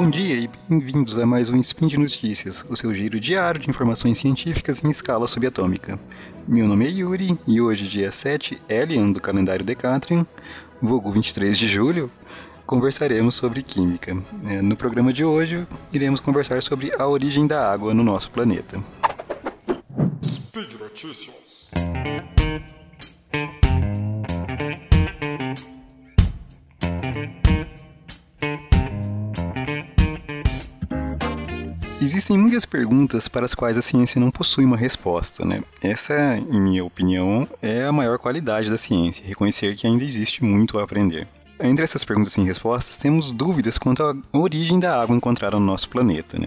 Bom dia e bem-vindos a mais um Spin de Notícias, o seu giro diário de informações científicas em escala subatômica. Meu nome é Yuri e hoje, dia 7 Elian do calendário Decatrian, vulgo 23 de julho, conversaremos sobre química. É, no programa de hoje, iremos conversar sobre a origem da água no nosso planeta. Speed Notícias. Existem muitas perguntas para as quais a ciência não possui uma resposta, né? Essa, em minha opinião, é a maior qualidade da ciência, reconhecer que ainda existe muito a aprender. Entre essas perguntas sem respostas, temos dúvidas quanto à origem da água encontrada no nosso planeta, né?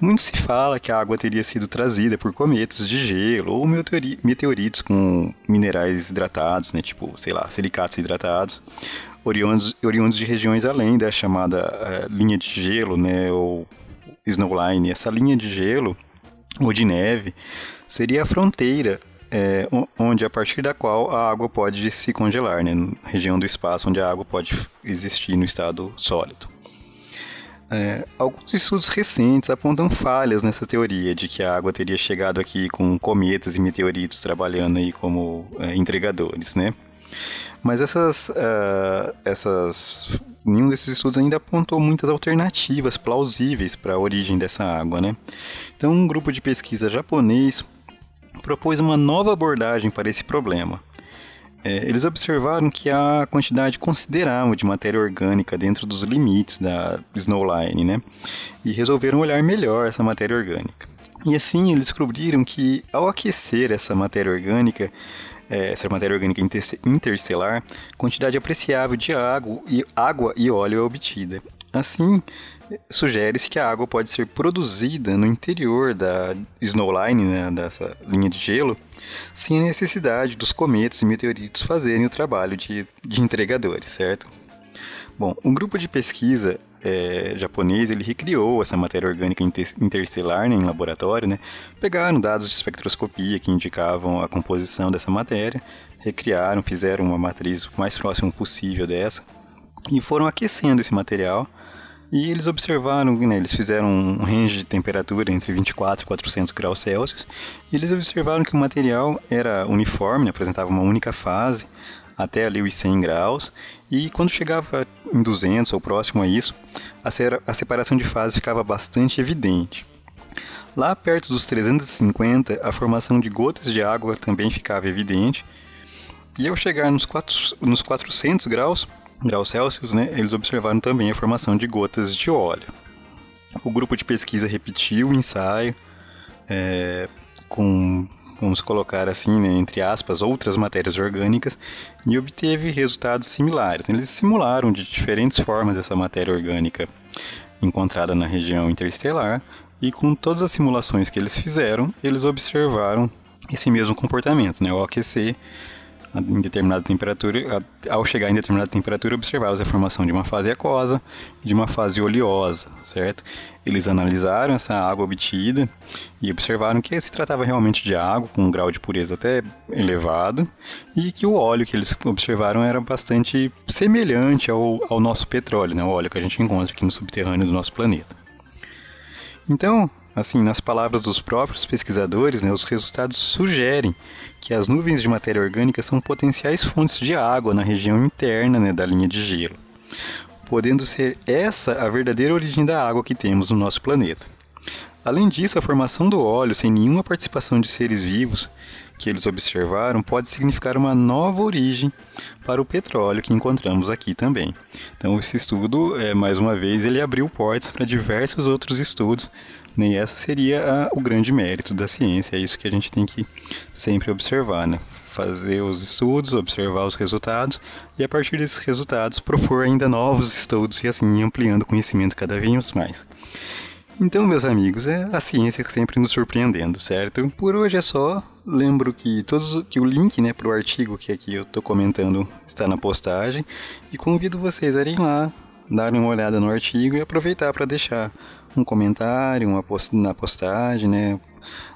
Muito se fala que a água teria sido trazida por cometas de gelo ou meteoritos com minerais hidratados, né, tipo, sei lá, silicatos hidratados, oriundos, oriundos de regiões além da chamada uh, linha de gelo, né, ou snowline, essa linha de gelo ou de neve seria a fronteira é, onde a partir da qual a água pode se congelar, né, na região do espaço onde a água pode existir no estado sólido. É, alguns estudos recentes apontam falhas nessa teoria de que a água teria chegado aqui com cometas e meteoritos trabalhando aí como é, entregadores, né? Mas essas, uh, essas, nenhum desses estudos ainda apontou muitas alternativas plausíveis para a origem dessa água, né? Então, um grupo de pesquisa japonês propôs uma nova abordagem para esse problema. É, eles observaram que há quantidade considerável de matéria orgânica dentro dos limites da snowline, né? E resolveram olhar melhor essa matéria orgânica. E assim eles descobriram que ao aquecer essa matéria orgânica, é, essa matéria orgânica interestelar, quantidade apreciável de água e, água e óleo é obtida. Assim, sugere-se que a água pode ser produzida no interior da snowline, né, dessa linha de gelo, sem a necessidade dos cometas e meteoritos fazerem o trabalho de, de entregadores, certo? Bom, um grupo de pesquisa é, japonês ele recriou essa matéria orgânica interestelar né, em laboratório, né? Pegaram dados de espectroscopia que indicavam a composição dessa matéria, recriaram, fizeram uma matriz o mais próxima possível dessa e foram aquecendo esse material e eles observaram, né, eles fizeram um range de temperatura entre 24 e 400 graus Celsius, e eles observaram que o material era uniforme, né, apresentava uma única fase, até ali os 100 graus, e quando chegava em 200 ou próximo a isso, a, separação de fases ficava bastante evidente. Lá perto dos 350, a formação de gotas de água também ficava evidente, e ao chegar nos, 4, nos 400 graus, graus Celsius, né, eles observaram também a formação de gotas de óleo. O grupo de pesquisa repetiu o ensaio é, com, vamos colocar assim, né, entre aspas, outras matérias orgânicas e obteve resultados similares. Eles simularam de diferentes formas essa matéria orgânica encontrada na região interestelar e com todas as simulações que eles fizeram, eles observaram esse mesmo comportamento, né, o aquecer em determinada temperatura, ao chegar em determinada temperatura, observava a formação de uma fase aquosa e de uma fase oleosa, certo? Eles analisaram essa água obtida e observaram que se tratava realmente de água com um grau de pureza até elevado e que o óleo que eles observaram era bastante semelhante ao, ao nosso petróleo, né? o óleo que a gente encontra aqui no subterrâneo do nosso planeta. Então, assim, nas palavras dos próprios pesquisadores, né, os resultados sugerem que as nuvens de matéria orgânica são potenciais fontes de água na região interna né, da linha de gelo, podendo ser essa a verdadeira origem da água que temos no nosso planeta. Além disso, a formação do óleo sem nenhuma participação de seres vivos que eles observaram pode significar uma nova origem para o petróleo que encontramos aqui também. Então, esse estudo, é, mais uma vez, ele abriu portas para diversos outros estudos né? E essa seria a, o grande mérito da ciência, é isso que a gente tem que sempre observar, né? Fazer os estudos, observar os resultados e a partir desses resultados propor ainda novos estudos e assim ampliando o conhecimento cada vez mais. Então, meus amigos, é a ciência sempre nos surpreendendo, certo? Por hoje é só. Lembro que todos que o link, né, para o artigo que aqui eu estou comentando está na postagem e convido vocês a irem lá, darem uma olhada no artigo e aproveitar para deixar um comentário, uma post na postagem, né?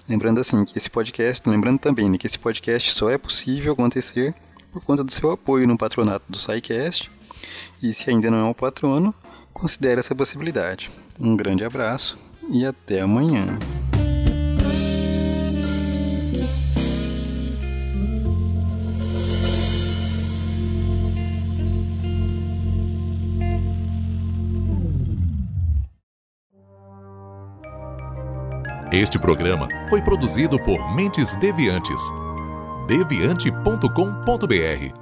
Lembrando assim que esse podcast, lembrando também né, que esse podcast só é possível acontecer por conta do seu apoio no patronato do SciCast. E se ainda não é um patrono, considere essa possibilidade. Um grande abraço e até amanhã. Este programa foi produzido por Mentes Deviantes. deviante.com.br